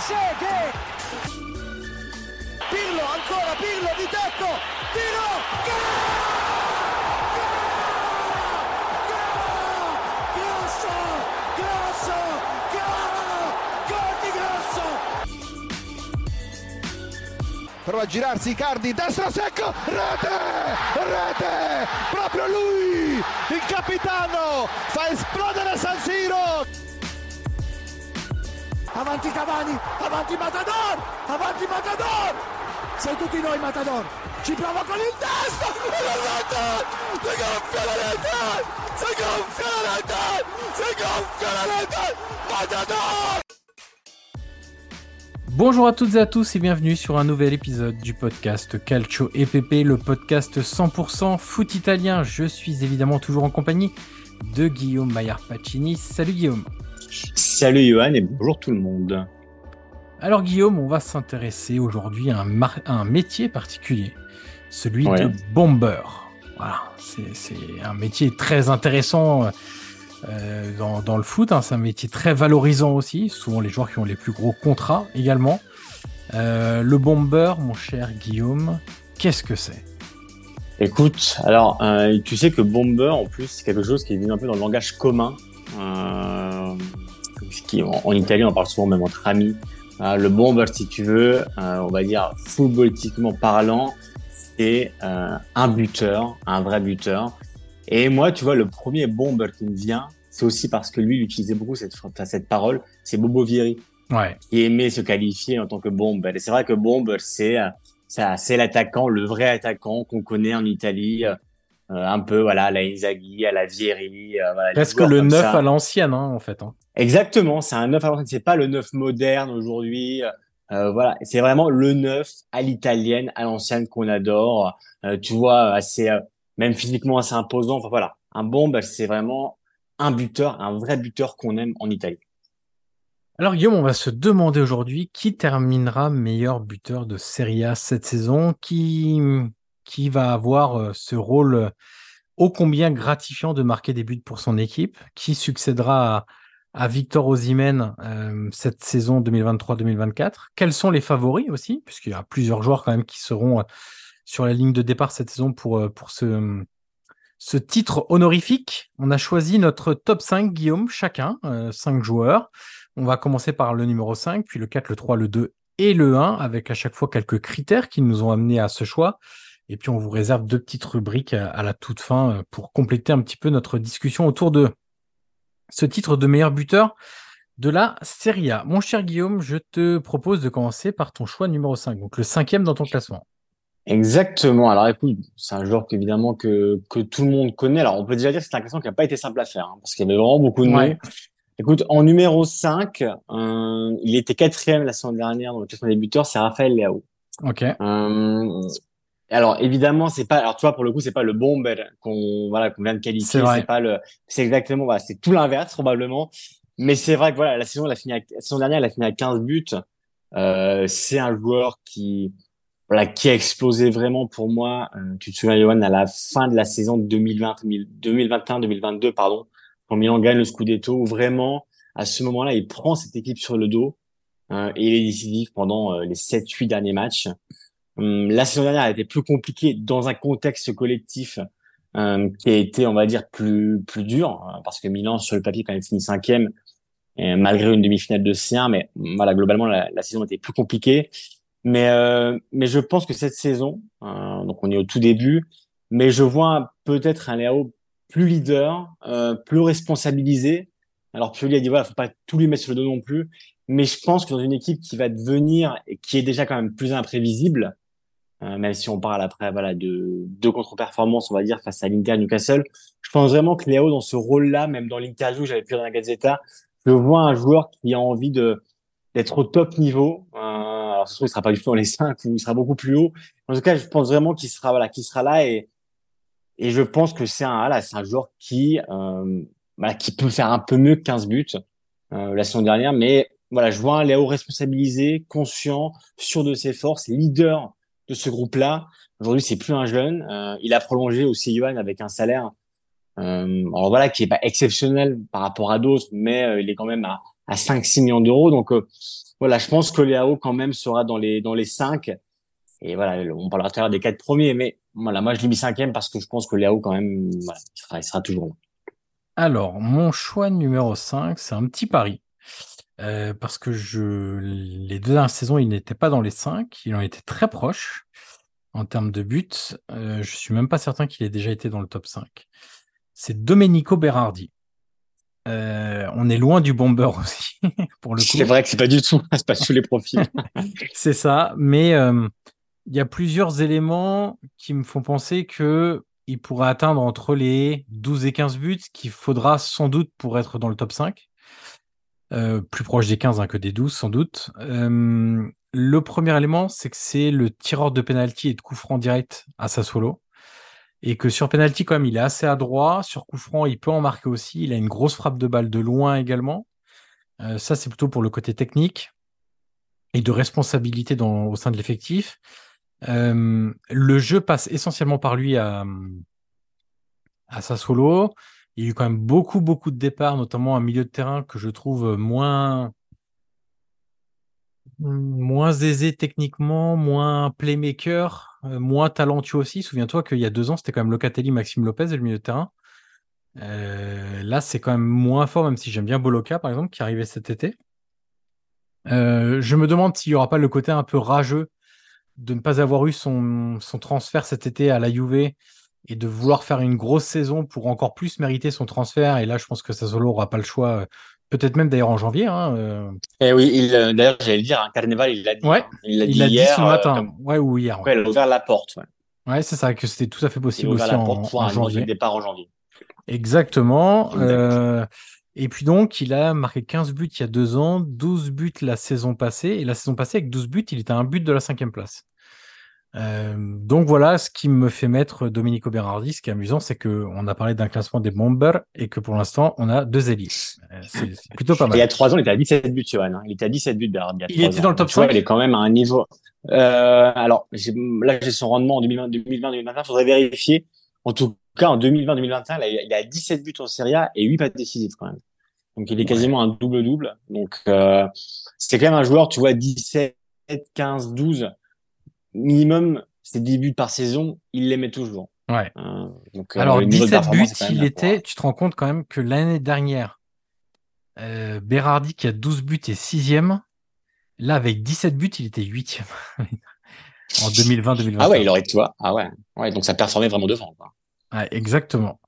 Trezeguet! Pirlo, ancora Pirlo di tecco! Tiro! Gol prova a girarsi Icardi, destro secco, rete, rete, proprio lui, il capitano, fa esplodere San Siro. Avanti Cavani, avanti Matador, avanti Matador! Sei tutti noi Matador! Ci prova con il testo! Si gonfia la rete! Si gonfia la rete! Si gonfia la rete! Matador! Bonjour à toutes et à tous et bienvenue sur un nouvel épisode du podcast Calcio EPP, le podcast 100% foot italien. Je suis évidemment toujours en compagnie de Guillaume Maillard Pacini. Salut Guillaume. Salut Johan et bonjour tout le monde. Alors Guillaume, on va s'intéresser aujourd'hui à un, mar- à un métier particulier, celui Ouais. de bomber. Voilà, c'est un métier très intéressant euh, dans, dans le foot. hein. C'est un métier très valorisant aussi. Souvent les joueurs qui ont les plus gros contrats également. Euh, le bomber, mon cher Guillaume, qu'est-ce que c'est? Écoute, alors euh, tu sais que bomber en plus c'est quelque chose qui est devenu un peu dans le langage commun. Qui, en, en italien on parle souvent même entre amis. Euh, le bomber si tu veux, euh, on va dire footballistiquement parlant, c'est euh, un buteur, un vrai buteur. Et moi tu vois le premier bomber qui me vient, c'est aussi parce que lui il utilisait beaucoup cette, cette parole, c'est Bobo Vieri. Ouais, qui aimait se qualifier en tant que bombe. Et c'est vrai que bombe, c'est ça, c'est l'attaquant, le vrai attaquant qu'on connaît en Italie, euh, un peu voilà, à la Inzaghi, à la Vieri, euh, voilà, presque le comme neuf ça. à l'ancienne hein, en fait. hein. Exactement, c'est un neuf à l'ancienne, c'est pas le neuf moderne aujourd'hui. Euh, voilà, c'est vraiment le neuf à l'italienne, à l'ancienne qu'on adore. Euh, tu vois, assez euh, même physiquement assez imposant. Enfin voilà, un bombe, c'est vraiment un buteur, un vrai buteur qu'on aime en Italie. Alors Guillaume, on va se demander aujourd'hui qui terminera meilleur buteur de Serie A cette saison, qui, qui va avoir euh, ce rôle euh, ô combien gratifiant de marquer des buts pour son équipe, qui succédera à, à Victor Osimhen euh, cette saison 2023-2024. Quels sont les favoris aussi, puisqu'il y a plusieurs joueurs quand même qui seront euh, sur la ligne de départ cette saison pour, euh, ce, titre honorifique. On a choisi notre top 5, Guillaume, chacun, euh, 5 joueurs. On va commencer par le numéro 5, puis le 4, le 3, le 2 et le 1, avec à chaque fois quelques critères qui nous ont amenés à ce choix. Et puis on vous réserve deux petites rubriques à, à la toute fin pour compléter un petit peu notre discussion autour de ce titre de meilleur buteur de la Serie A. Mon cher Guillaume, je te propose de commencer par ton choix numéro 5, donc le cinquième dans ton classement. Exactement. Alors écoute, c'est un joueur qu'évidemment que, que tout le monde connaît. Alors on peut déjà dire que c'est un classement qui n'a pas été simple à faire, hein, parce qu'il y avait vraiment beaucoup de Ouais. noms. Écoute, en numéro 5, euh, il était quatrième la saison dernière dans le classement des buteurs, c'est Raphaël Leao. Ok. Euh, Alors évidemment, c'est pas. Alors tu vois, pour le coup, c'est pas le bomber qu'on voilà qu'on vient de qualifier. C'est pas le. C'est exactement. Voilà, c'est tout l'inverse probablement. Mais c'est vrai que voilà, la saison, elle a fini la saison dernière, elle a fini à 15 buts. Euh, c'est un joueur qui voilà qui a explosé vraiment pour moi. Euh, tu te souviens, Johan, à la fin de la saison 2020, 2021, 2022, pardon, quand Milan gagne le Scudetto, où vraiment à ce moment-là, il prend cette équipe sur le dos euh, et il est décisif pendant euh, les 7-8 derniers matchs. Hum, la saison dernière a été plus compliquée dans un contexte collectif euh, qui a été, on va dire, plus plus dur hein, parce que Milan sur le papier quand même fini cinquième malgré une demi-finale de C1, mais voilà globalement la, la saison était plus compliquée. Mais euh, mais je pense que cette saison, euh, donc on est au tout début, mais je vois peut-être un Léo plus leader, euh, plus responsabilisé. Alors Pioli a dit voilà, faut pas tout lui mettre sur le dos non plus, mais je pense que dans une équipe qui va devenir et qui est déjà quand même plus imprévisible, euh, même si on parle après voilà de deux contre-performances, on va dire face à l'Inter Newcastle, je pense vraiment que Léo dans ce rôle-là, même dans l'interview j'avais pu dans la Gazzetta, je vois un joueur qui a envie de d'être au top niveau. Euh, alors ce il sera pas du tout dans les cinq ou il sera beaucoup plus haut. En tout cas, je pense vraiment qu'il sera voilà, qu'il sera là et et je pense que c'est un voilà, c'est un joueur qui euh, voilà, qui peut faire un peu mieux que 15 buts euh, la saison dernière, mais voilà, je vois un Léo responsabilisé, conscient, sûr de ses forces, leader de ce groupe-là. Aujourd'hui, c'est plus un jeune. Euh, il a prolongé aussi Johan avec un salaire, euh, alors voilà, qui est pas exceptionnel par rapport à d'autres, mais euh, il est quand même à, à 5-6 millions d'euros. Donc voilà, je pense que Léo quand même sera dans les dans les 5. Et voilà, on parlera tout à l'heure des quatre premiers, mais voilà, moi je l'ai mis cinquième parce que je pense que Léo quand même, il sera, toujours. Alors, mon choix numéro 5, c'est un petit pari. Euh, parce que je, les deux dernières saisons, il n'était pas dans les cinq, il en était très proche en termes de buts. Euh, je suis même pas certain qu'il ait déjà été dans le top 5. C'est Domenico Berardi. Euh, on est loin du bomber aussi, pour le coup. C'est vrai que c'est pas du tout, c'est pas tous les profils. c'est ça, mais euh, il y a plusieurs éléments qui me font penser que il pourrait atteindre entre les 12 et 15 buts, qu'il faudra sans doute pour être dans le top 5. Euh, plus proche des 15 hein, que des 12 sans doute. Euh, le premier élément, c'est que c'est le tireur de penalty et de coup franc direct à Sassuolo. Et que sur penalty, quand même, il est assez adroit. Sur coup franc, il peut en marquer aussi. Il a une grosse frappe de balle de loin également. Euh, ça, c'est plutôt pour le côté technique et de responsabilité au sein de l'effectif. Le jeu passe essentiellement par lui à, à Sassuolo. Il y a eu quand même beaucoup, beaucoup de départs, notamment un milieu de terrain que je trouve moins, moins aisé techniquement, moins playmaker, euh, moins talentueux aussi. Souviens-toi qu'il y a deux ans, c'était quand même Locatelli, Maxime Lopez, le milieu de terrain. Euh, là, c'est quand même moins fort, même si j'aime bien Boloka, par exemple, qui arrivait cet été. Euh, je me demande s'il n'y aura pas le côté un peu rageux de ne pas avoir eu son, son transfert cet été à la Juve et de vouloir faire une grosse saison pour encore plus mériter son transfert. Et là, je pense que Sassuolo n'aura pas le choix. Peut-être même d'ailleurs en janvier. Hein, euh... Et oui, il, euh, d'ailleurs, j'allais le dire, un Carnival, il l'a dit. Ouais, hein. il l'a dit l'a dit hier. ce euh, matin. comme- Ouais, ou hier. Ouais, il a ouvert la porte. Ouais. Ouais, c'est ça, que c'était tout à fait Il a possible ouvert aussi la en, porte pour en un janvier. départ en janvier. Exactement. Exact. Euh, et puis donc, il a marqué 15 buts il y a deux ans, 12 buts la saison passée. Et la saison passée, avec 12 buts, il était à un but de la cinquième place. Euh, donc voilà ce qui me fait mettre Domenico Berardi. Ce qui est amusant, c'est que on a parlé d'un classement des bombers et que pour l'instant, on a deux élites. Euh, C'est plutôt pas Et il y a mal. trois ans, il était à 17 buts, Johan. hein. Il était à 17 buts, a Il trois était ans. dans le top Tu vois, 5? Il est quand même à un niveau. Euh, alors, là, j'ai son rendement en 2020, 2020-2021. Faudrait vérifier. En tout cas, en 2020-2021, il a, il a 17 buts en Serie A et 8 passes décisives quand même. Donc, il est quasiment un double-double. Donc, euh, c'est quand même un joueur, tu vois, 17, 15, 12 minimum, c'est 10 buts par saison, il les met toujours. Ouais. Euh, donc, euh, Alors, le niveau de 17 buts, il était, tu te rends compte quand même que l'année dernière, euh, Berardi qui a 12 buts est sixième. Là, avec 17 buts, il était huitième en 2020-2021. Ah ouais, il aurait, tu vois. Ah ouais. Ouais, donc ça performait vraiment devant, quoi. Ouais, exactement.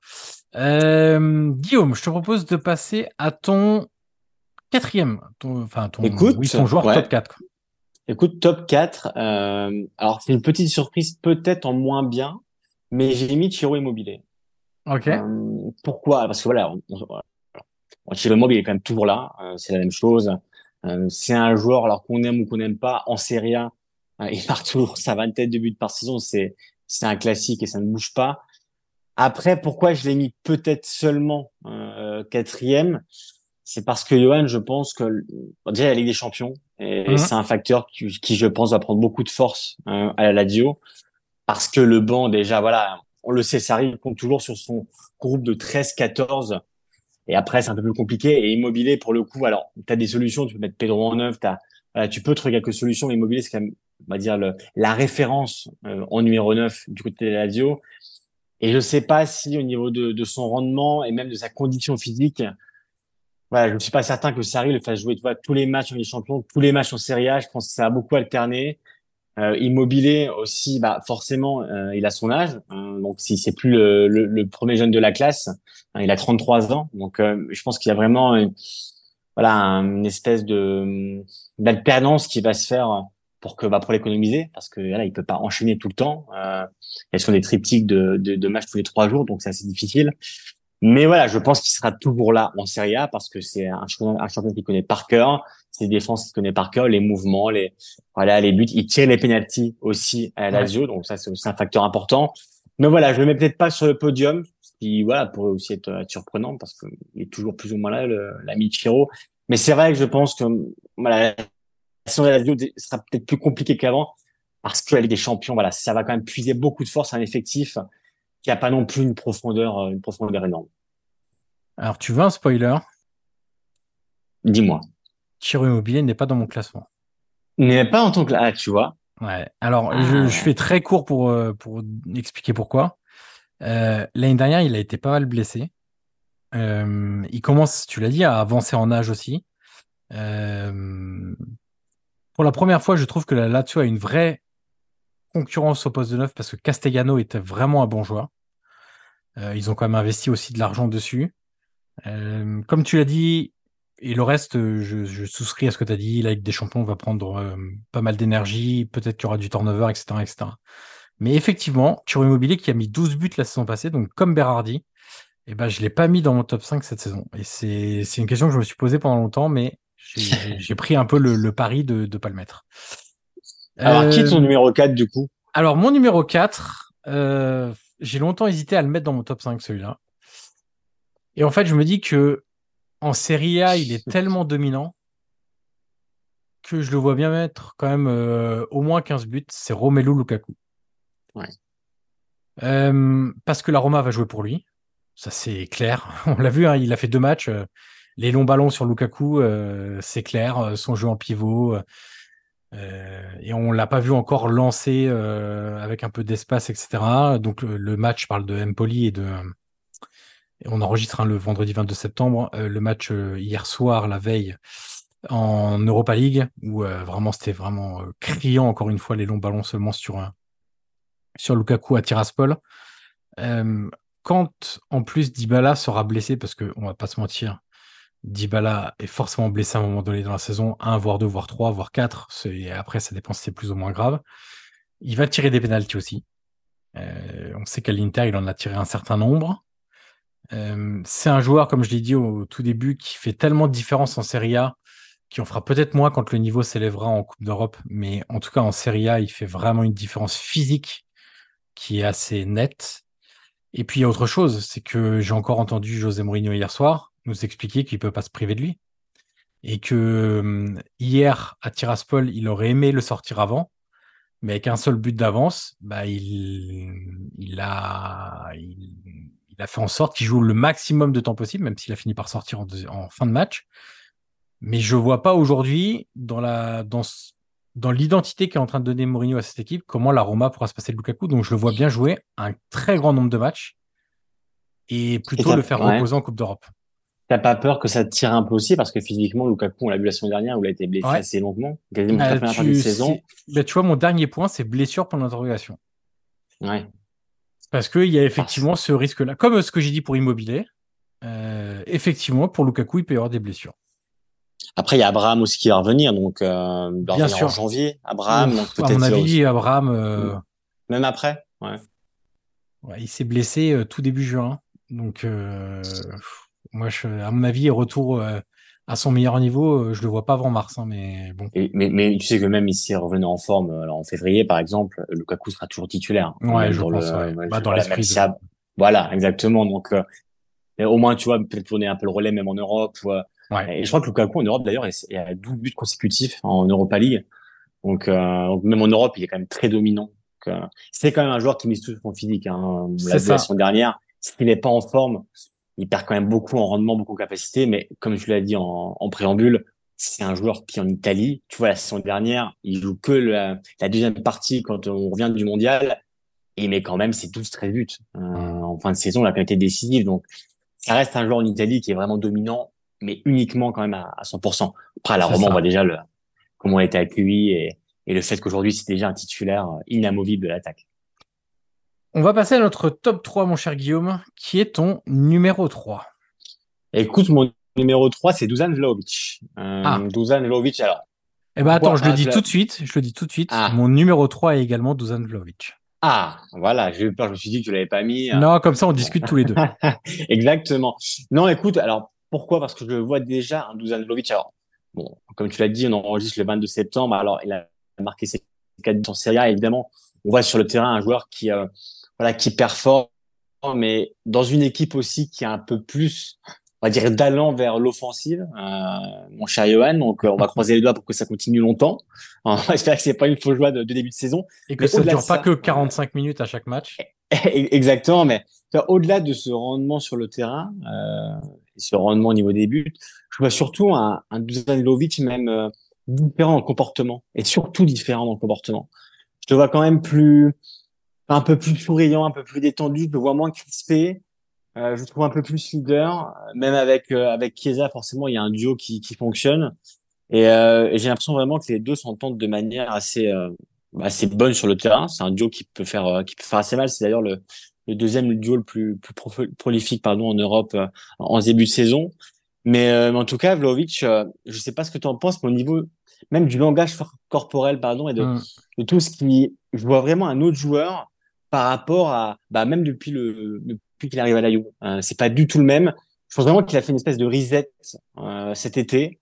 Euh, Guillaume, je te propose de passer à ton quatrième, ton, enfin ton, Écoute, oui, ton joueur ouais. top 4. quoi. Écoute, top 4. Euh, alors, c'est une petite surprise, peut-être en moins bien, mais j'ai mis Chiro Immobilier. Ok. Euh, pourquoi? Parce que voilà, on, on, voilà. Chiro Immobile est quand même toujours là. euh, c'est la même chose. Euh, c'est un joueur, alors qu'on aime ou qu'on n'aime pas, en Serie A, euh, il marque toujours sa vingtaine de buts par saison. C'est, c'est un classique et ça ne bouge pas. Après, pourquoi je l'ai mis peut-être seulement euh, quatrième? C'est parce que Johan, je pense que déjà la Ligue des Champions, et, Mhm. c'est un facteur qui, qui, je pense, va prendre beaucoup de force euh, à la Lazio, parce que le banc, déjà, voilà, on le sait, Sarri compte toujours sur son groupe de 13-14, et après, c'est un peu plus compliqué. Et Immobilier, pour le coup, alors, tu as des solutions, tu peux mettre Pedro en neuf, t'as, voilà, tu peux trouver quelques solutions. mais Immobilier, c'est quand même, on va dire, le, la référence euh, en numéro 9 du côté de la Lazio. Et je sais pas si au niveau de, de son rendement et même de sa condition physique, voilà, je ne suis pas certain que Sarri le fasse jouer tu vois, tous les matchs en Ligue des Champions, tous les matchs en Serie A. Je pense que ça a beaucoup alterné. Euh, Immobilier aussi, bah forcément, euh, il a son âge, hein, donc si c'est plus le, le, le, premier jeune de la classe, hein, il a 33 ans, donc euh, je pense qu'il y a vraiment une, voilà une espèce de d'alternance qui va se faire pour que bah, pour l'économiser, parce que là il peut pas enchaîner tout le temps. Euh, elles sont des triptyques de, de, de matchs tous les trois jours, donc c'est assez difficile. Mais voilà, je pense qu'il sera toujours là en Serie A parce que c'est un champion, un champion qu'il connaît par cœur, ses défenses qu'il connaît par cœur, les mouvements, les voilà, les buts. Il tire les pénalties aussi à Lazio, ouais. donc ça c'est aussi un facteur important. Mais voilà, je le mets peut-être pas sur le podium, ce qui voilà pourrait aussi être, être surprenant parce qu'il est toujours plus ou moins là, l'ami Chiro. Mais c'est vrai que je pense que voilà, la saison de Lazio sera peut-être plus compliquée qu'avant parce que la Ligue des Champions, voilà, ça va quand même puiser beaucoup de force à un effectif qui a pas non plus une profondeur, une profondeur énorme. Alors, tu veux un spoiler? Dis-moi. Chiro Immobilier n'est pas dans mon classement. Il n'est pas en tant que ah, tu vois. Ouais. Alors, ah, je, fais très court pour, euh, pour expliquer pourquoi. Euh, L'année dernière, il a été pas mal blessé. Euh, il commence, tu l'as dit, à avancer en âge aussi. Euh, pour la première fois, je trouve que la Lazio a une vraie concurrence au poste de neuf parce que Castellano était vraiment un bon joueur. Euh, ils ont quand même investi aussi de l'argent dessus. Euh, comme tu l'as dit, et le reste, je, souscris à ce que tu as dit. La Ligue des Champions va prendre euh, pas mal d'énergie. Peut-être qu'il y aura du turnover, etc.. Mais effectivement, Immobilier qui a mis 12 buts la saison passée, donc comme Berardi, eh ben, je l'ai pas mis dans mon top 5 cette saison. Et c'est, une question que je me suis posée pendant longtemps, mais j'ai, j'ai pris un peu le, le pari de ne pas le mettre. Alors, qui est ton numéro 4 du coup? Alors, mon numéro 4, euh, j'ai longtemps hésité à le mettre dans mon top 5, celui-là. Et en fait, je me dis que en Serie A, il est tellement dominant que je le vois bien mettre quand même euh, au moins 15 buts. C'est Romelu Lukaku. Ouais. Euh, parce que la Roma va jouer pour lui. Ça, c'est clair. On l'a vu, hein, il a fait deux matchs. Euh, les longs ballons sur Lukaku, euh, c'est clair. Son jeu en pivot. Et on l'a pas vu encore lancer avec un peu d'espace, etc. Donc le, match parle de Empoli et de on enregistre hein, le vendredi 22 septembre, euh, le match euh, hier soir, la veille, en Europa League, où euh, vraiment c'était vraiment criant, encore une fois, les longs ballons seulement sur, sur Lukaku à Tiraspol. quand en plus Dybala sera blessé, parce qu'on va pas se mentir, Dybala est forcément blessé à un moment donné dans la saison, 1, voire 2, voire 3, voire 4, et après ça dépend si c'est plus ou moins grave. Il va tirer des pénalties aussi. on sait qu'à l'Inter, il en a tiré un certain nombre. Euh, c'est un joueur, comme je l'ai dit au tout début, qui fait tellement de différence en Serie A, qui en fera peut-être moins quand le niveau s'élèvera en Coupe d'Europe, mais en tout cas en Serie A, il fait vraiment une différence physique qui est assez nette. Et puis il y a autre chose, c'est que j'ai encore entendu José Mourinho hier soir nous expliquer qu'il peut pas se priver de lui. Et que hier, à Tiraspol, il aurait aimé le sortir avant, mais avec un seul but d'avance, bah, il, il a, il, il a fait en sorte qu'il joue le maximum de temps possible, même s'il a fini par sortir en, en, fin de match. Mais je vois pas aujourd'hui, dans la, dans, dans l'identité qu'est en train de donner Mourinho à cette équipe, comment la Roma pourra se passer de Lukaku. Donc je le vois bien jouer un très grand nombre de matchs et plutôt et le faire ouais. reposer en Coupe d'Europe. T'as pas peur que ça tire un peu aussi parce que physiquement Lukaku, on l'a vu la semaine dernière où il a été blessé ouais. assez longuement, quasiment euh, la de saison. Bah, tu vois, mon dernier point, c'est blessure pour l'interrogation. Ouais. Parce qu'il y a effectivement ce risque-là. Comme ce que j'ai dit pour Immobilier, euh, effectivement, pour Lukaku, il peut y avoir des blessures. Après, il y a Abraham aussi qui va revenir, donc euh, il va Bien revenir sûr. en janvier. Abraham, Ouf, donc à mon avis. Abraham, euh... même après, ouais. ouais il s'est blessé euh, tout début juin, donc euh, moi, je, à mon avis, retour euh, à son meilleur niveau, je le vois pas avant mars, hein, mais bon. Et, mais, mais tu sais que même ici, revenant en forme, alors en février par exemple, Lukaku sera toujours titulaire. Ouais, je pense. Bah, dans l'esprit. Voilà, exactement. Donc, au moins, tu vois, peut-être tourner un peu le relais même en Europe. Ouais. Et je crois que Lukaku en Europe d'ailleurs est à 12 buts consécutifs en Europa League. Donc, euh, même en Europe, il est quand même très dominant. Euh, c'est quand même un joueur qui mise tout son physique. Hein. La saison dernière, s'il n'est pas en forme, il perd quand même beaucoup en rendement, beaucoup en capacité. Mais comme je l'ai dit en, en préambule, c'est un joueur qui en Italie, tu vois, la saison dernière, il joue que la, la deuxième partie quand on revient du mondial. Et il met quand même ses 12-13 buts euh, en fin de saison, la qualité décisive. Donc, ça reste un joueur en Italie qui est vraiment dominant, mais uniquement quand même à, à 100%. Après, à la Roma, on voit déjà le, comment il était accueilli et, et le fait qu'aujourd'hui, c'est déjà un titulaire euh, inamovible de l'attaque. On va passer à notre top 3, mon cher Guillaume, qui est ton numéro 3. Écoute, mon numéro 3, c'est Dusan Vlaovic. Euh, ah. Dusan Vlaovic, alors. Eh ben attends, je le dis tout de suite, je le dis tout de suite. Ah. Mon numéro 3 est également Dusan Vlaovic. Ah, voilà, j'ai eu peur, je me suis dit que tu l'avais pas mis. Hein. Non, comme ça, on discute tous les deux. Exactement. Non, écoute, alors, pourquoi? Parce que je vois déjà un Dusan Vlaovic. Alors, bon, comme tu l'as dit, on enregistre le 22 septembre. Alors, il a marqué ses quatre buts en Serie A. Évidemment, on voit sur le terrain un joueur qui, euh, voilà, qui performe, mais dans une équipe aussi qui a un peu plus, on va dire, d'allant vers l'offensive, euh, mon cher Johan. Donc, euh, on va croiser les doigts pour que ça continue longtemps. J'espère que c'est pas une fausse joie de, début de saison. Et que ça ne dure pas que 45 minutes à chaque match. Exactement, mais au-delà de ce rendement sur le terrain, euh, ce rendement au niveau des buts, je vois surtout un, un Dusan Lovic même euh, différent en comportement et surtout différent le comportement. Je te vois quand même plus, un peu plus souriant, un peu plus détendu, je le vois moins crispé. Euh, je trouve un peu plus leader, même avec euh, avec Chiesa forcément il y a un duo qui, qui fonctionne et, euh, et j'ai l'impression vraiment que les deux s'entendent de manière assez euh, assez bonne sur le terrain. C'est un duo qui peut faire euh, qui peut faire assez mal. C'est d'ailleurs le, le deuxième duo le plus plus prolifique pardon en Europe en début de saison. Mais, euh, en tout cas, Vlaovic, euh, je sais pas ce que tu en penses, mais au niveau même du langage corporel, pardon, et de, mm. de, tout ce qui, je vois vraiment un autre joueur par rapport à, bah, même depuis le, depuis qu'il arrive à la Juve. Euh, c'est pas du tout le même. Je pense vraiment qu'il a fait une espèce de reset euh, cet été.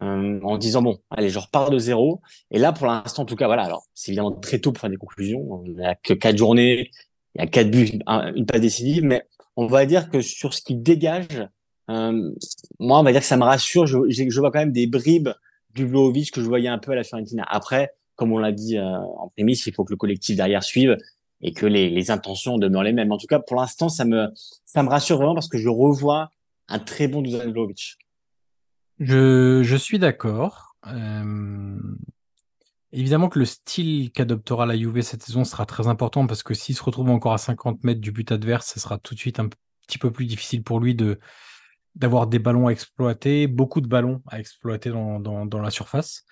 en disant bon, allez, je repars de zéro. Et là, pour l'instant, en tout cas, voilà. Alors, c'est évidemment très tôt pour faire des conclusions. Il n'y a que quatre journées, il y a quatre buts, une passe décisive, mais on va dire que sur ce qu'il dégage, euh, moi, on va dire que ça me rassure. Je, je, vois quand même des bribes du Vlaovic que je voyais un peu à la Fiorentina. Après, comme on l'a dit euh, en prémisse, il faut que le collectif derrière suive et que les, intentions demeurent les mêmes. En tout cas, pour l'instant, ça me, ça me rassure vraiment parce que je revois un très bon Dusan Vlaovic. Je, je suis d'accord. Euh... Évidemment que le style qu'adoptera la Juve cette saison sera très important parce que s'il se retrouve encore à 50 mètres du but adverse, ce sera tout de suite un petit peu plus difficile pour lui de, d'avoir des ballons à exploiter, beaucoup de ballons à exploiter dans, dans la surface.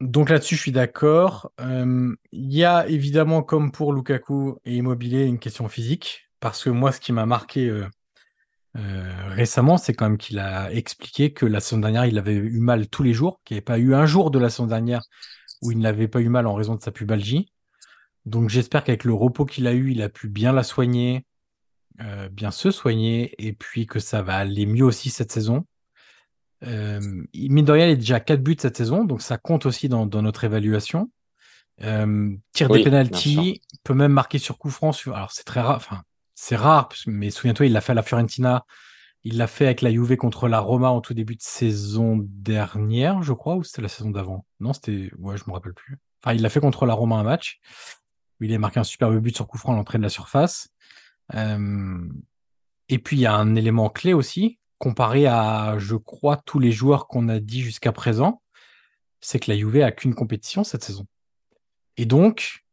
Donc là-dessus, je suis d'accord. Euh, il y a évidemment, comme pour Lukaku et Immobilier, une question physique. Parce que moi, ce qui m'a marqué euh, euh, récemment, c'est quand même qu'il a expliqué que la saison dernière, il avait eu mal tous les jours, qu'il n'y avait pas eu un jour de la saison dernière où il n'avait pas eu mal en raison de sa pubalgie. Donc j'espère qu'avec le repos qu'il a eu, il a pu bien la soigner, bien se soigner et puis que ça va aller mieux aussi cette saison. Euh, mine de rien, il est déjà 4 buts cette saison, donc ça compte aussi dans, dans notre évaluation. Euh, tire des penalties, peut même marquer sur coup franc. Alors c'est très rare, enfin c'est rare, mais souviens-toi, il l'a fait à la Fiorentina, il l'a fait avec la Juve contre la Roma en tout début de saison dernière, je crois, ou c'était la saison d'avant? Non, c'était, ouais, je me rappelle plus. Enfin, il l'a fait contre la Roma un match. Où il a marqué un superbe but sur coup franc à l'entrée de la surface. Euh, et puis il y a un élément clé aussi, comparé à, je crois, tous les joueurs qu'on a dit jusqu'à présent, c'est que la Juve a qu'une compétition cette saison. Et donc,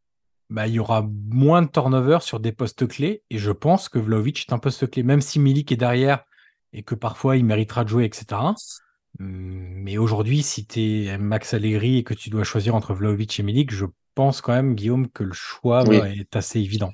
bah, il y aura moins de turnover sur des postes clés. Et je pense que Vlaovic est un poste clé, même si Milik est derrière et que parfois il méritera de jouer, etc. Mais aujourd'hui, si tu es Max Allegri et que tu dois choisir entre Vlaovic et Milik, je pense quand même, Guillaume, que le choix est assez évident.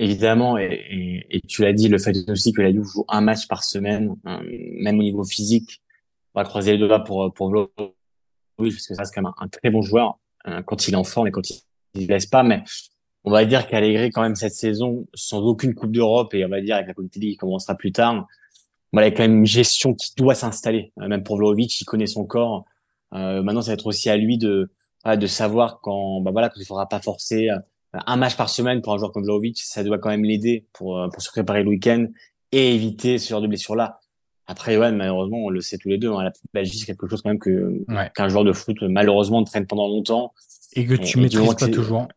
Évidemment, et, et, et tu l'as dit, le fait aussi que la Juve joue un match par semaine, hein, même au niveau physique, on va croiser les doigts pour pour Vlahovic parce que ça c'est quand même un, très bon joueur hein, quand il est en forme et quand il, il laisse pas. Mais on va dire qu'Allegri quand même cette saison sans aucune Coupe d'Europe et on va dire avec la Coupe qui commencera plus tard, voilà, il y a quand même une gestion qui doit s'installer. Euh, même pour Vlahovic, il connaît son corps. Euh, maintenant, ça va être aussi à lui de de savoir quand bah voilà quand il faudra pas forcer euh, un match par semaine pour un joueur comme Vlahovic, ça doit quand même l'aider pour, euh, pour se préparer le week-end et éviter ce genre de blessure-là. Après, ouais, malheureusement, on le sait tous les deux, hein, la Belgique, c'est quelque chose quand même que Ouais. qu'un joueur de foot, malheureusement, traîne pendant longtemps. Et que tu Et- maîtrises pas toujours.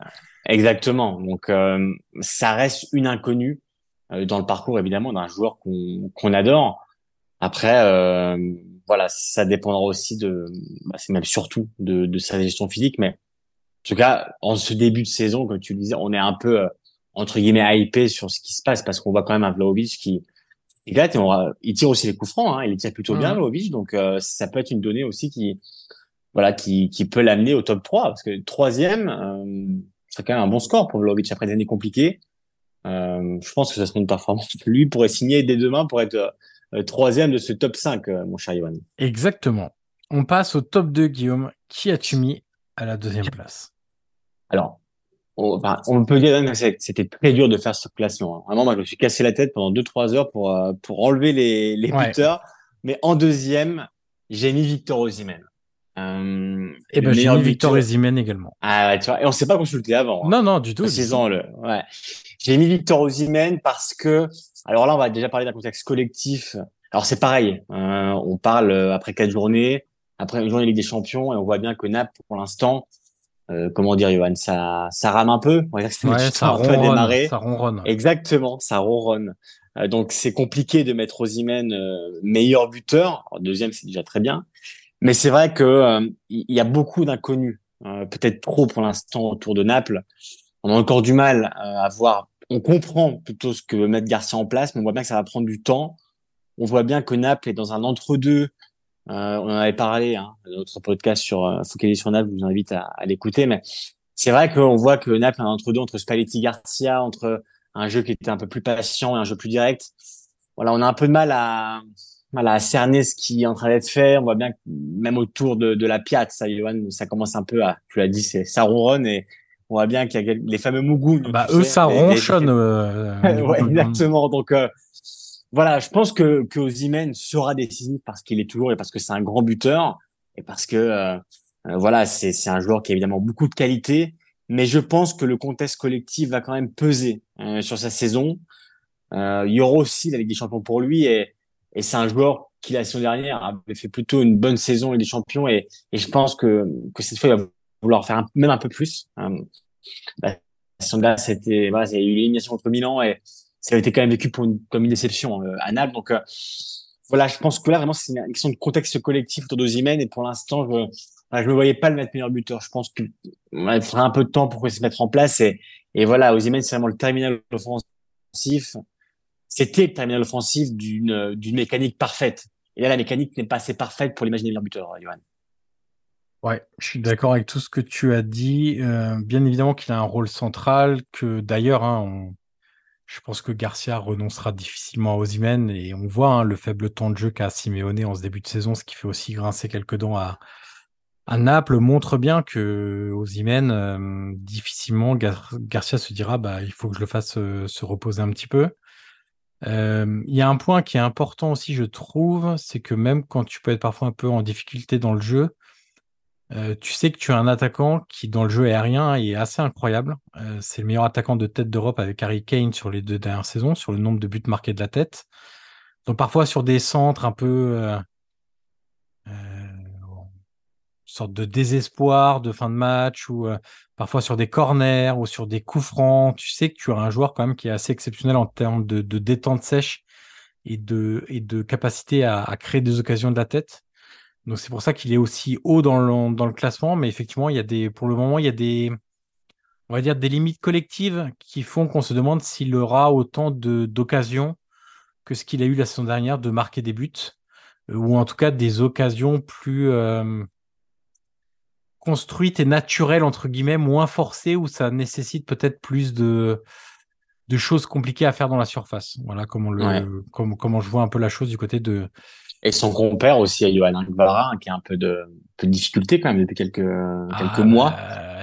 Exactement. Donc, euh, ça reste une inconnue euh, dans le parcours, évidemment, d'un joueur qu'on qu'on adore. Après, euh, voilà, ça dépendra aussi de, bah, c'est même surtout de, de sa gestion physique, mais en tout cas, en ce début de saison, comme tu le disais, on est un peu, euh, entre guillemets, hypé sur ce qui se passe parce qu'on voit quand même un Vlahovic qui éclate et on il tire aussi les coups francs, hein, il les tire plutôt bien. Vlahovic, donc euh, ça peut être une donnée aussi qui, voilà, qui, qui peut l'amener au top 3 parce que troisième, euh, c'est quand même un bon score pour Vlahovic après des années compliquées. Euh, je pense que ça serait une performance. Lui pourrait signer dès demain pour être euh, euh, troisième de ce top 5, euh, mon cher Yohan. Exactement. On passe au top 2, Guillaume. Qui as-tu mis à la deuxième place Alors, on, on peut dire même que c'était très dur de faire ce classement. hein. Vraiment, moi, je me suis cassé la tête pendant 2-3 heures pour, euh, pour enlever les, les Ouais. buteurs. Mais en deuxième, j'ai mis Victor Osimhen. Euh, Eh le ben, j'ai mis Victor Osimhen également. Ah, tu vois, et on s'est pas consulté avant. hein. Non, non, du tout. du tout. Précisons-le. Ouais. J'ai mis Victor Osimhen parce que, alors là, on va déjà parler d'un contexte collectif. Alors c'est pareil. hein, on parle euh, après quatre journées, après une journée de Ligue des Champions, et on voit bien que Naples, pour l'instant, euh, comment dire, Johan, ça, ça rame un peu. On va dire que Ouais, ça peu ronronne. démarré. Ça ronronne. Exactement, ça ronronne. Euh, donc c'est compliqué de mettre Osimhen euh, meilleur buteur. Alors, deuxième, c'est déjà très bien. Mais c'est vrai que euh, il y a beaucoup d'inconnus, peut-être trop pour l'instant autour de Naples. On a encore du mal à voir. On comprend plutôt ce que veut mettre Garcia en place, mais on voit bien que ça va prendre du temps. On voit bien que Naples est dans un entre-deux. Euh, on en avait parlé, hein, dans notre podcast sur euh, Focaliser sur Naples. Je vous invite à, à l'écouter, mais c'est vrai qu'on voit que Naples est un entre-deux entre Spalletti Garcia, entre un jeu qui était un peu plus patient et un jeu plus direct. Voilà, on a un peu de mal à, à cerner ce qui est en train d'être fait. On voit bien que même autour de, de la piazza, Johan, ça commence un peu à, tu l'as dit, c'est, ça ronronne et on voit bien qu'il y a les fameux mougounes. Bah, eux, sais, ça les- ronchonne. euh, ouais, exactement. Donc, euh, voilà, je pense que, que sera décisif parce qu'il est toujours et parce que c'est un grand buteur et parce que, euh, euh, voilà, c'est, c'est un joueur qui a évidemment beaucoup de qualité, mais je pense que le contexte collectif va quand même peser euh, sur sa saison. Euh, il y aura aussi la Ligue des Champions pour lui et, et c'est un joueur qui la saison dernière avait fait plutôt une bonne saison Ligue des Champions et, et je pense que, que cette fois il va vouloir faire un- même un peu plus. Euh, la saison c'était, voilà, il y a eu contre Milan et ça a été quand même vécu pour une, comme une déception euh, à Naples. Donc euh, voilà, je pense que là vraiment c'est une question de contexte collectif autour d'Osimhen et pour l'instant je voilà, je me voyais pas le mettre meilleur buteur. Je pense que voilà, il faudra un peu de temps pour qu'il se mettre en place et et voilà, Osimhen c'est vraiment le terminal offensif. C'était le terminal offensif d'une d'une mécanique parfaite. Et là la mécanique n'est pas assez parfaite pour l'imaginer meilleur buteur, Johan. Ouais, je suis d'accord avec tout ce que tu as dit. Euh, bien évidemment qu'il a un rôle central, que d'ailleurs, hein, on- je pense que Garcia renoncera difficilement à Osimhen et on voit hein, le faible temps de jeu qu'a Simeone en ce début de saison, ce qui fait aussi grincer quelques dents à, Naples, montre bien que Osimhen, euh, difficilement, Gar- Garcia se dira, bah, il faut que je le fasse se reposer un petit peu. Il y a un point qui est important aussi, je trouve, c'est que même quand tu peux être parfois un peu en difficulté dans le jeu, euh, tu sais que tu as un attaquant qui, dans le jeu aérien, est assez incroyable. Euh, c'est le meilleur attaquant de tête d'Europe avec Harry Kane sur les deux dernières saisons, sur le nombre de buts marqués de la tête. Donc parfois sur des centres un peu euh, euh, sorte de désespoir de fin de match ou parfois sur des corners ou sur des coups francs, tu sais que tu as un joueur quand même qui est assez exceptionnel en termes de, détente sèche et de, et de capacité à créer des occasions de la tête. Donc c'est pour ça qu'il est aussi haut dans le, dans le classement. Mais effectivement, il y a des, pour le moment, il y a des, on va dire des limites collectives qui font qu'on se demande s'il aura autant d'occasions que ce qu'il a eu la saison dernière de marquer des buts euh, ou en tout cas des occasions plus euh, construites et naturelles entre guillemets, moins forcées où ça nécessite peut-être plus de de choses compliquées à faire dans la surface. Voilà comment le Ouais. comme, comment je vois un peu la chose du côté de Et son compère aussi, à Johan qui a un peu de, peu de difficulté quand même depuis quelques, quelques Ah, mois.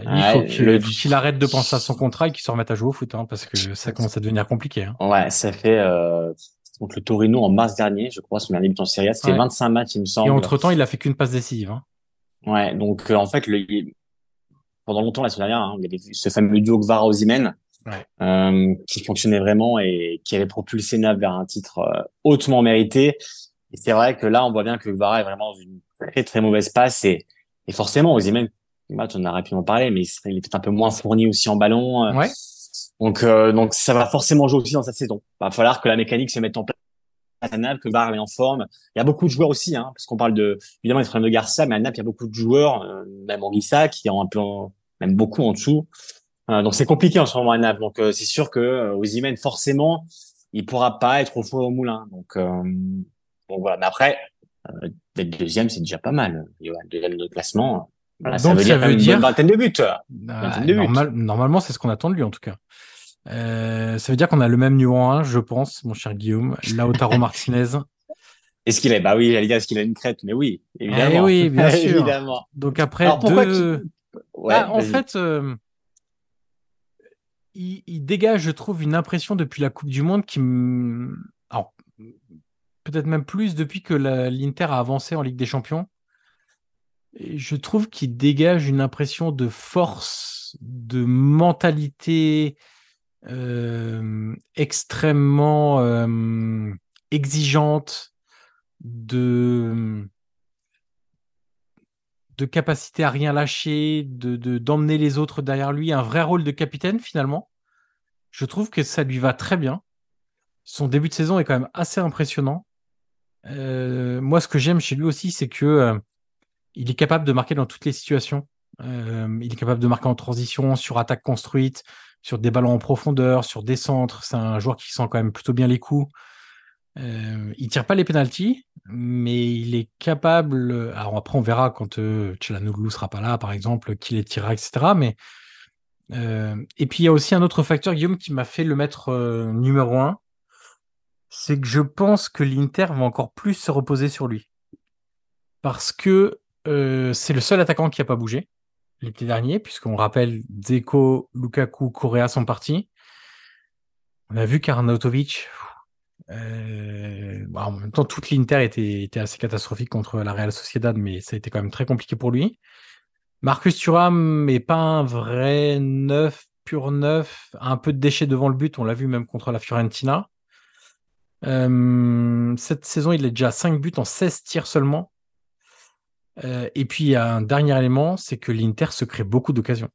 lui, il faut qu'il le- arrête de penser à son contrat et qu'il se remette à jouer au foot hein, parce que ça commence à devenir compliqué. hein. Ouais, ça fait euh, contre le Torino en mars dernier, je crois, son dernier but en Serie A. C'était Ouais. 25 matchs, il me Et semble. entre-temps, il a fait qu'une passe décisive. hein. Ouais, donc euh, en fait, le, pendant longtemps la saison dernière, hein, il y avait ce fameux duo Guevara Osimhen Ouais. euh, qui fonctionnait vraiment et qui avait propulsé Naples vers un titre euh, hautement mérité. Et c'est vrai que là, on voit bien que Guevara est vraiment dans une très très mauvaise passe et, et forcément Osimhen, le match, on en a rapidement parlé, mais il serait- il est peut-être un peu moins fourni aussi en ballon. euh, Ouais. Donc, euh, donc ça va forcément jouer aussi dans cette saison. Va falloir que la mécanique se mette en place à Naples, que Barre est en forme. Il y a beaucoup de joueurs aussi, hein, parce qu'on parle de évidemment des problèmes de Garcia, mais à Naples il y a beaucoup de joueurs, euh, même Anguissa, qui ont un peu, en- même beaucoup en dessous. Euh, donc c'est compliqué en ce moment à Naples. Donc euh, c'est sûr que euh, Osimhen forcément, il pourra pas être au four au moulin. Donc, euh, donc voilà. Mais après, euh, d'être deuxième, c'est déjà pas mal. Deuxième de classement. Voilà, ça Donc, veut ça dire, veut une dire- bonne vingtaine de buts. Ah, normalement, c'est ce qu'on attend de lui en tout cas. Euh, ça veut dire qu'on a le même numéro 1, je pense, mon cher Guillaume. Lautaro Martinez. Est-ce qu'il est? Bah oui, j'allais dire est-ce qu'il a une crête, mais oui, évidemment. Eh oui, bien sûr. évidemment. Donc après Alors, deux. Ouais, Ah, en fait, euh, il, il dégage, je trouve, une impression depuis la Coupe du Monde qui, me- alors peut-être même plus depuis que l'Inter a avancé en Ligue des Champions. Je trouve qu'il dégage une impression de force, de mentalité euh, extrêmement euh, exigeante, de capacité à rien lâcher, de- d'emmener les autres derrière lui, un vrai rôle de capitaine finalement. Je trouve que ça lui va très bien. Son début de saison est quand même assez impressionnant. Euh, moi, ce que j'aime chez lui aussi, c'est que euh, il est capable de marquer dans toutes les situations. Euh, il est capable de marquer en transition, sur attaque construite, sur des ballons en profondeur, sur des centres. C'est un joueur qui sent quand même plutôt bien les coups. Euh, il tire pas les pénalties, mais il est capable. Alors après, on verra quand euh, Tchelanoglu sera pas là, par exemple, qui les tirera, etc. Mais euh, et puis il y a aussi un autre facteur, Guillaume, qui m'a fait le mettre numéro un, c'est que je pense que l'Inter va encore plus se reposer sur lui, parce que euh, c'est le seul attaquant qui a pas bougé l'été dernier, puisqu'on rappelle Dzeko, Lukaku, Correa sont partis. On a vu qu'Arnautovic, euh, bon, en même temps, toute l'Inter était, assez catastrophique contre la Real Sociedad, mais ça a été quand même très compliqué pour lui. Marcus Thuram n'est pas un vrai neuf, pur neuf, un peu de déchets devant le but, on l'a vu même contre la Fiorentina. Euh, cette saison, il est déjà à 5 buts en 16 tirs seulement. Euh, et puis, il y a un dernier élément, c'est que l'Inter se crée beaucoup d'occasions.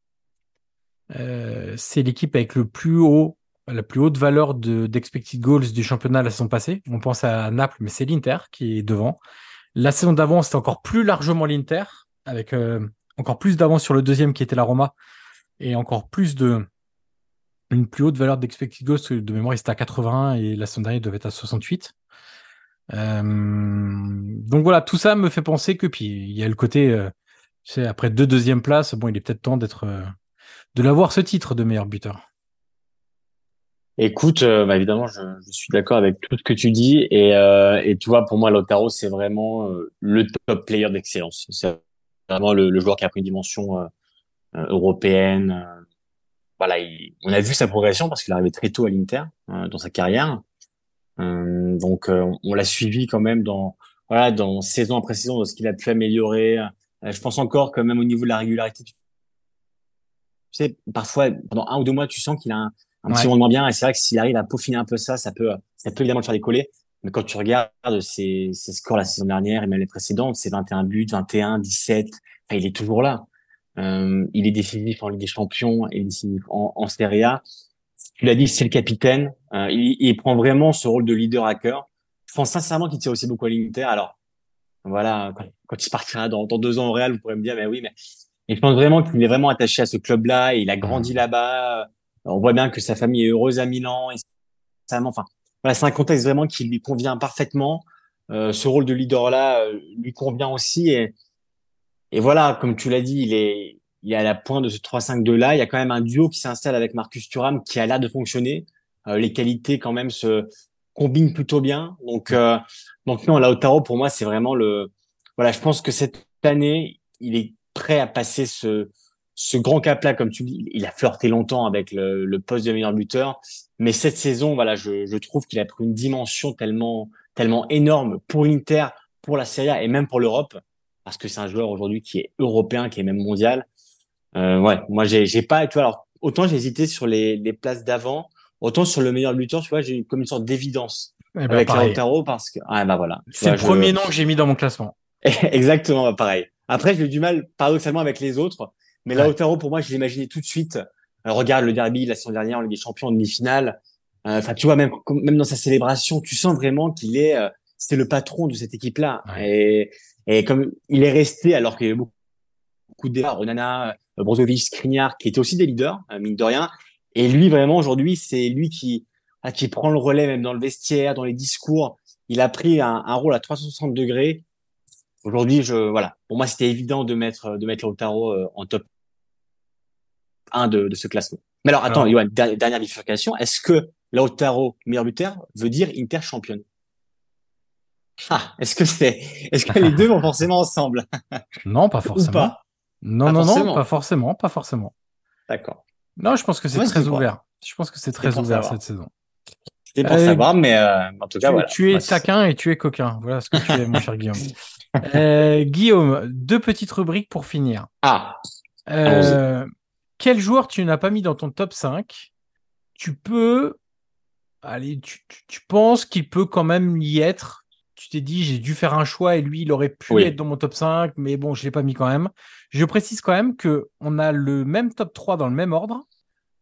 Euh, c'est l'équipe avec le plus haut, la plus haute valeur de, d'expected goals du championnat la saison passée. On pense à Naples, mais c'est l'Inter qui est devant. La saison d'avant, c'était encore plus largement l'Inter, avec encore plus d'avance sur le deuxième qui était la Roma, et encore plus de une plus haute valeur d'expected goals. De mémoire, c'était à 81 et la saison dernière, il devait être à 68. Euh, donc voilà, tout ça me fait penser que puis il y a le côté, euh, après deux deuxièmes places, bon, il est peut-être temps d'être, euh, de l'avoir ce titre de meilleur buteur. Écoute, euh, bah, évidemment, je, suis d'accord avec tout ce que tu dis et, et tu vois, pour moi, Lautaro, c'est vraiment le top player d'excellence. C'est vraiment le, joueur qui a pris une dimension européenne. Voilà, il- on a vu sa progression parce qu'il arrivé très tôt à l'Inter euh, dans sa carrière. Euh, donc, euh, on l'a suivi quand même dans voilà dans saison après saison dans ce qu'il a pu améliorer. Euh, je pense encore que même au niveau de la régularité, tu sais, parfois pendant un ou deux mois, tu sens qu'il a un, un petit rendement bien. Et c'est vrai que s'il arrive à peaufiner un peu ça, ça peut ça peut évidemment le faire décoller. Mais quand tu regardes ses, ses scores la saison dernière et même les précédentes, c'est 21 buts, 21, 17. Enfin, il est toujours là. Euh, il est décisif en Ligue des Champions, il est décisif en, en Serie A. Tu l'as dit, c'est le capitaine. Euh, il, il prend vraiment ce rôle de leader à cœur. je pense sincèrement qu'il tient aussi beaucoup à l'Inter. Alors, voilà, quand, quand il partira dans, dans, deux ans au Real, vous pourrez me dire, mais oui, mais, mais je pense vraiment qu'il est vraiment attaché à ce club-là. Il a grandi là-bas. On voit bien que sa famille est heureuse à Milan. Et enfin, voilà, c'est un contexte vraiment qui lui convient parfaitement. Euh, ce rôle de leader-là euh, lui convient aussi. Et, et voilà, comme tu l'as dit, il est, il est à la pointe de ce 3-5-2-là. Il y a quand même un duo qui s'installe avec Marcus Thuram qui a l'air de fonctionner. Euh, les qualités quand même se combinent plutôt bien. Donc, euh, donc non, Lautaro pour moi c'est vraiment le. Voilà, je pense que cette année il est prêt à passer ce ce grand cap-là, comme tu dis, il a flirté longtemps avec le, le, poste de meilleur buteur, mais cette saison, voilà, je, je trouve qu'il a pris une dimension tellement, tellement énorme pour l'Inter, pour la Serie A et même pour l'Europe, parce que c'est un joueur aujourd'hui qui est européen, qui est même mondial. Euh, ouais, moi j'ai, j'ai pas, tu vois, alors autant j'ai hésité sur les, les places d'avant, Autant sur le meilleur buteur, tu vois, j'ai comme une sorte d'évidence eh ben, avec Lautaro parce que ah bah voilà. C'est le premier nom que j'ai mis dans mon classement. Exactement, bah, pareil. Après, j'ai eu du mal paradoxalement avec les autres, mais ouais. Lautaro pour moi, je l'imaginais tout de suite. Alors, regarde le derby la saison dernière en Ligue des Champions en demi-finale. Euh, enfin, tu vois même même dans sa célébration, tu sens vraiment qu'il est euh, c'était le patron de cette équipe-là. Et et comme il est resté alors qu'il y avait beaucoup, beaucoup de débats, Onana, Brozovic, Skriniar, qui étaient aussi des leaders, euh, mine de rien, et lui, vraiment, aujourd'hui, c'est lui qui, ah, qui prend le relais même dans le vestiaire, dans les discours. Il a pris un, un rôle à 360 degrés. Aujourd'hui, je, voilà. Pour moi, c'était évident de mettre, de mettre Lautaro euh, en top 1 de, de ce classement. Mais alors, attends, Yoann, dernière bifurcation. Est-ce que Lautaro, meilleur buteur, veut dire Inter championne? Ah, est-ce que c'est, est-ce que les deux vont forcément ensemble? Non, pas forcément. Pas? Non, non, non, pas forcément, pas forcément. D'accord. Non, je pense que c'est très ouvert. Je pense que c'est très ouvert cette saison. C'est pour euh, savoir, mais euh, en tout cas, tu, voilà. Tu es taquin et tu es coquin. Voilà ce que tu es, mon cher Guillaume. Euh, Guillaume, deux petites rubriques pour finir. Ah. Euh, quel joueur tu n'as pas mis dans ton top 5 Tu peux. Allez, tu, tu, tu penses qu'il peut quand même y être. Tu t'es dit, j'ai dû faire un choix et lui, il aurait pu Oui. être dans mon top 5, mais bon, je l'ai pas mis quand même. Je précise quand même que on a le même top 3 dans le même ordre.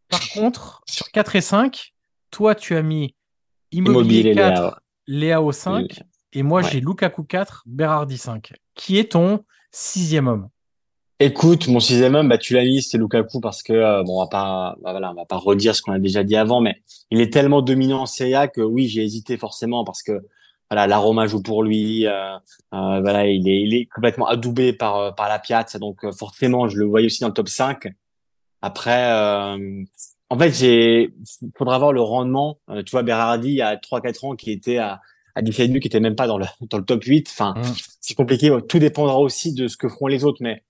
Par contre, sur 4 et 5, toi, tu as mis Immobilier, Immobilier, 4, Léao 5, Oui. et moi, Ouais. j'ai Lukaku 4, Berardi 5. Qui est ton sixième homme? Écoute, mon sixième homme, bah, tu l'as mis, c'est Lukaku parce que euh, bon, on va pas, bah, voilà, on va pas redire ce qu'on a déjà dit avant, mais il est tellement dominant en Serie A que oui, j'ai hésité forcément parce que voilà, la Roma joue pour lui, euh, euh, voilà, il est, il est complètement adoubé par euh, par la Piazza, donc euh, forcément, je le voyais aussi dans le top 5. Après, euh, en fait, j'ai, faudra voir le rendement. Tu vois, Berardi, il y a 3-4 ans, qui était à à 17 buts, qui était même pas dans le dans le top 8. Enfin, Mm. c'est compliqué. Tout dépendra aussi de ce que feront les autres, mais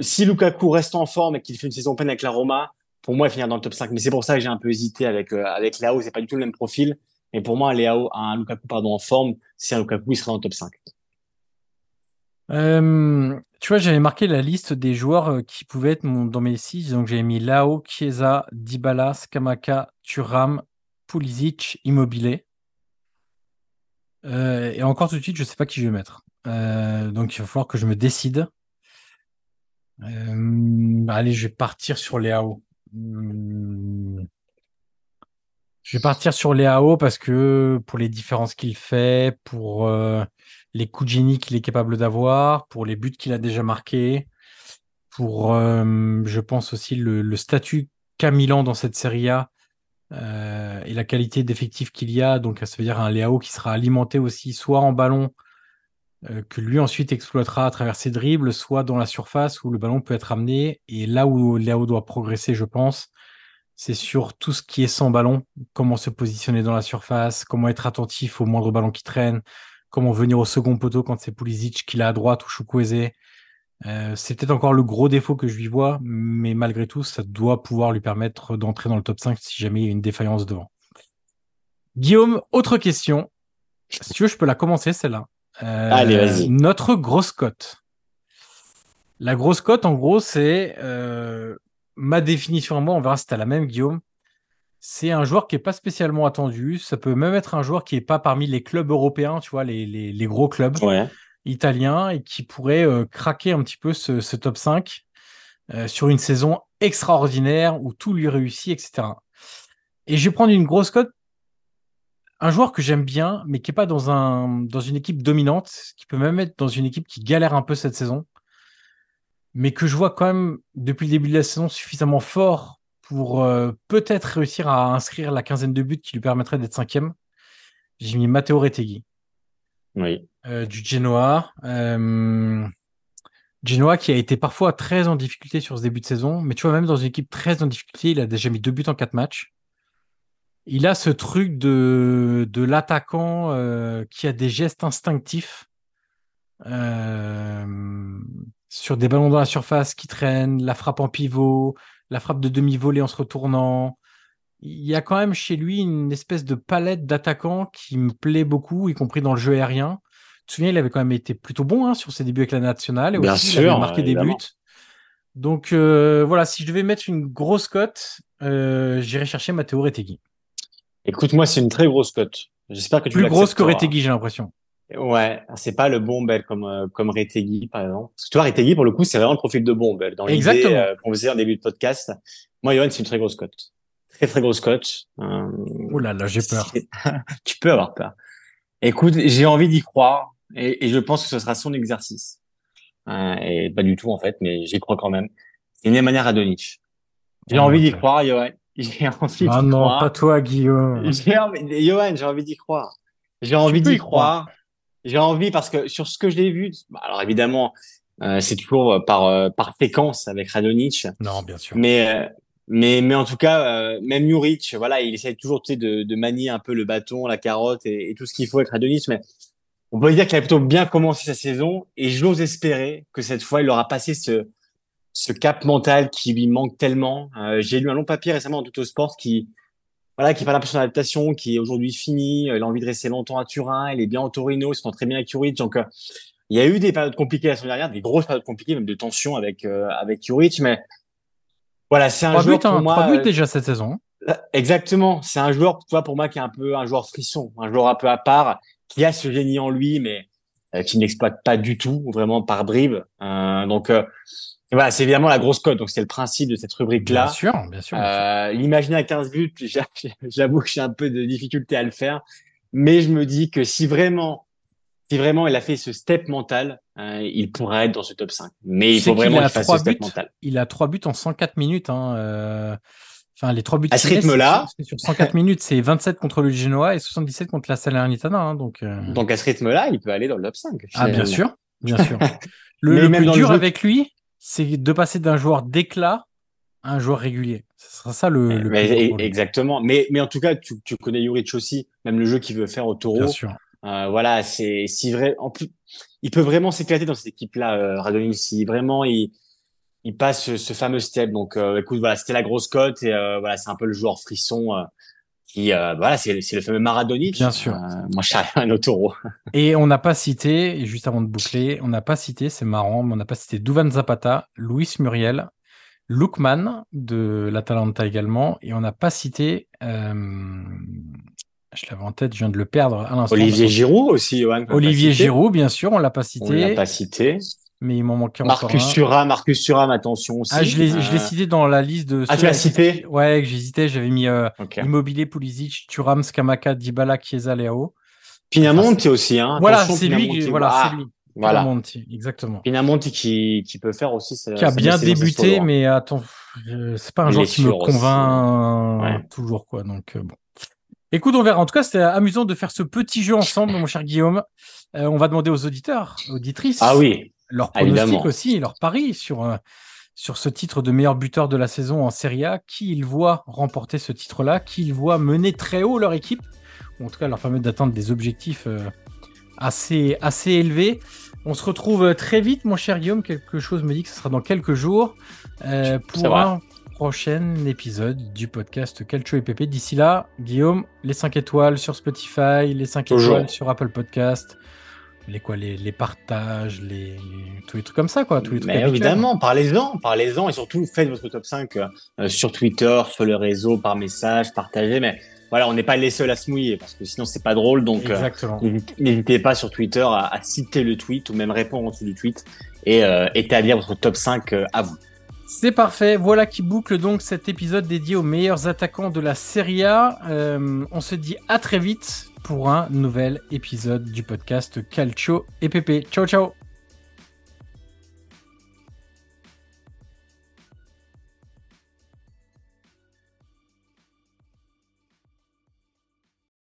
si Lukaku reste en forme et qu'il fait une saison pleine avec la Roma, pour moi, il finira dans le top 5. Mais c'est pour ça que j'ai un peu hésité avec, euh, avec Léao. C'est pas du tout le même profil. Et pour moi, Léao, un Lukaku, pardon, en forme, si un Lukaku, il sera dans le top 5. Euh, Tu vois, j'avais marqué la liste des joueurs euh, qui pouvaient être dans mes 6. Donc, j'avais mis Lao, Chiesa, Dybala, Skamaka, Thuram, Pulisic, Immobilier. Euh, et encore tout de suite, je sais pas qui je vais mettre. Euh, donc, il va falloir que je me décide. Allez, je vais partir sur Léao. Hum, Je vais partir sur Léao parce que pour les différences qu'il fait, pour euh, les coups de génie qu'il est capable d'avoir, pour les buts qu'il a déjà marqués, pour, euh, je pense aussi, le, statut qu'a Milan dans cette Serie A euh, et la qualité d'effectif qu'il y a. Donc, ça veut dire un Léao qui sera alimenté aussi soit en ballon, que lui ensuite exploitera à travers ses dribbles, soit dans la surface où le ballon peut être amené. Et là où Léao doit progresser, je pense, c'est sur tout ce qui est sans ballon, comment se positionner dans la surface, comment être attentif au moindre ballon qui traîne, comment venir au second poteau quand c'est Pulisic qui l'a à droite ou Chukwueze. Euh, c'est peut-être encore le gros défaut que je lui vois, mais malgré tout, ça doit pouvoir lui permettre d'entrer dans le top 5 si jamais il y a une défaillance devant. Guillaume, autre question. Si tu veux, je peux la commencer celle-là. Euh, Allez, vas-y. Notre grosse cote. La grosse cote, en gros, c'est euh, ma définition à moi. On verra si t'as la même, Guillaume. C'est un joueur qui est pas spécialement attendu. Ça peut même être un joueur qui est pas parmi les clubs européens, tu vois, les, les, les gros clubs Ouais. italiens et qui pourrait euh, craquer un petit peu ce, ce top 5 euh, sur une saison extraordinaire où tout lui réussit, etc. Et je vais prendre une grosse cote un joueur que j'aime bien, mais qui est pas dans un dans une équipe dominante, qui peut même être dans une équipe qui galère un peu cette saison, mais que je vois quand même depuis le début de la saison suffisamment fort pour euh, peut-être réussir à inscrire la quinzaine de buts qui lui permettrait d'être cinquième. J'ai mis Matteo Retegui Oui. euh, du Genoa. Euh, Genoa qui a été parfois très en difficulté sur ce début de saison, mais tu vois, même dans une équipe très en difficulté, il a déjà mis deux buts en quatre matchs. Il a ce truc de, de l'attaquant qui a des gestes instinctifs euh, sur des ballons dans la surface qui traînent, la frappe en pivot, la frappe de demi-volée en se retournant. Il y a quand même chez lui une espèce de palette d'attaquants qui me plaît beaucoup, y compris dans le jeu aérien. Tu te souviens, il avait quand même été plutôt bon hein, sur ses débuts avec la nationale. Et Bien aussi, il sûr, avait marqué des buts. Donc euh, voilà, si je devais mettre une grosse cote, euh, j'irais chercher Matteo Retegui. Écoute, moi, c'est une très grosse cote. J'espère que tu Plus grosse que l'accepteras. Retegui, j'ai l'impression. Ouais, c'est pas le Bombel comme euh, comme Retegui par exemple. Parce que tu vois, Retegui pour le coup, c'est vraiment le profil de Bombel. Dans l'idée euh, qu'on faisait en début de podcast. Moi, Johan, c'est une très grosse cote. Très très grosse cote. Euh, Oh là là, j'ai peur. tu peux avoir peur. Écoute, j'ai envie d'y croire et, et je pense que ce sera son exercice. Euh, et pas du tout en fait, mais j'y crois quand même. C'est Nemanja Radonic. J'ai Oh, envie d'y croire, Johan. J'ai envie Ah d'y non, croire. pas toi, Guillaume. J'ai envie, Johan, j'ai envie d'y croire. J'ai envie d'y croire. J'ai envie parce que sur ce que je l'ai vu, bah, alors évidemment, euh, c'est toujours euh, par euh, par séquence avec Radonic, Non, bien sûr. mais euh, mais mais en tout cas, euh, même Juric, voilà, il essaie toujours tu sais, de de manier un peu le bâton, la carotte et, et tout ce qu'il faut avec Radonic, mais on peut dire qu'il a plutôt bien commencé sa saison et j'ose espérer que cette fois il aura passé ce ce cap mental qui lui manque tellement. Euh, J'ai lu un long papier récemment dans Tout Sport qui voilà, qui parle un peu de son adaptation, qui est aujourd'hui fini. Il a envie de rester longtemps à Turin. Il est bien au Torino. Il s'entend très bien avec Juric. Donc, euh, il y a eu des périodes compliquées la semaine dernière, des grosses périodes compliquées, même de tension avec euh, avec Juric. Mais voilà, c'est un Trois joueur buts, pour hein, moi. trois buts euh, déjà cette saison. Exactement. C'est un joueur, tu vois, pour moi, qui est un peu un joueur frisson, un joueur un peu à part, qui a ce génie en lui, mais euh, qui n'exploite pas du tout, vraiment par bribes. Euh, donc, euh, voilà, c'est évidemment la grosse cote. Donc, c'est le principe de cette rubrique-là. Bien sûr, bien sûr. Euh, L'imaginer à 15 buts, j'a- j'avoue que j'ai un peu de difficulté à le faire. Mais je me dis que si vraiment, si vraiment il a fait ce step mental, euh, il pourrait être dans ce top 5. Mais il faut vraiment qu'il fasse ce step buts. mental. Il a trois buts en 104 minutes. Hein, euh, Enfin, les trois buts. À ce rythme-là- sur- c'est Sur 104 minutes, c'est 27 contre le Genoa et 77 contre la Salernitana. Hein, donc, euh, Donc à ce rythme-là, il peut aller dans le top 5. ah, bien sûr, bien sûr. Le, le même plus le dur avec lui, c'est de passer d'un joueur d'éclat à un joueur régulier. Ce sera ça le, Mais- lui. exactement. Mais, mais en tout cas, tu, tu connais Juric aussi, même le jeu qu'il veut faire au taureau. Bien sûr. Euh, voilà, c'est si vrai. En plus, il peut vraiment s'éclater dans cette équipe-là, euh. Si vraiment il il passe ce, ce fameux step. Donc, euh, écoute, voilà, c'était la grosse cote et euh, voilà, c'est un peu le joueur frisson qui, euh, voilà, c'est le fameux Maradonic. Bien sûr. Euh, moi, je suis arrivé au taureau. Et on n'a pas cité, juste avant de boucler, on n'a pas cité, c'est marrant, mais on n'a pas cité Duvan Zapata, Luis Muriel, Lookman de l'Atalanta également, et on n'a pas cité, euh, je l'avais en tête, je viens de le perdre à l'instant. Olivier Giroud aussi, Johan. Olivier cité. Giroud, bien sûr, on l'a pas On l'a cité, pas cité. Mais il m'en manquait encore Marcus un. Thuram, Marcus Thuram, attention aussi. Ah, je l'ai, je l'ai Euh, cité dans la liste de. Ah, tu l'as cité Ouais, que j'hésitais, j'avais mis euh. Immobilier, Pulisic, Thuram, Skamaka, Dybala, Chiesa, Leao. Pinamonti aussi, hein. Voilà, c'est lui, Pinamonti. voilà, Ah, c'est lui. Voilà. Pinamonti, exactement. Pinamonti qui, qui peut faire aussi. sa- qui a bien débuté, mais attends, euh, c'est pas un joueur qui me convainc ouais. toujours, quoi. Donc, euh, bon. Écoute, on verra. En tout cas, c'était amusant de faire ce petit jeu ensemble, mon cher Guillaume. On va demander aux auditeurs, auditrices, Ah oui, leur Ah, pronostic aussi, leur pari sur, euh, sur ce titre de meilleur buteur de la saison en Serie A, qui ils voient remporter ce titre-là, qui ils voient mener très haut leur équipe, ou en tout cas leur permettre d'atteindre des objectifs euh, assez, assez élevés. On se retrouve euh, très vite, mon cher Guillaume. Quelque chose me dit que ce sera dans quelques jours euh, pour un prochain épisode du podcast Calcio et Pépé. D'ici là, Guillaume, les 5 étoiles sur Spotify, les 5 Toujours. étoiles sur Apple Podcast, les quoi les, partages, les, les, tous les trucs comme ça quoi, évidemment, parlez-en, parlez-en et surtout faites votre top 5 euh, euh, sur Twitter, sur le réseau, par message, partagez. Mais voilà, on n'est pas les seuls à se mouiller parce que sinon c'est pas drôle. Donc euh, n'hésitez pas sur Twitter à, citer le tweet ou même répondre en dessous du tweet et établir votre top 5 à vous. C'est parfait. Voilà qui boucle donc cet épisode dédié aux meilleurs attaquants de la Serie A. On se dit à très vite pour un nouvel épisode du podcast Calcio et Pépé. Ciao ciao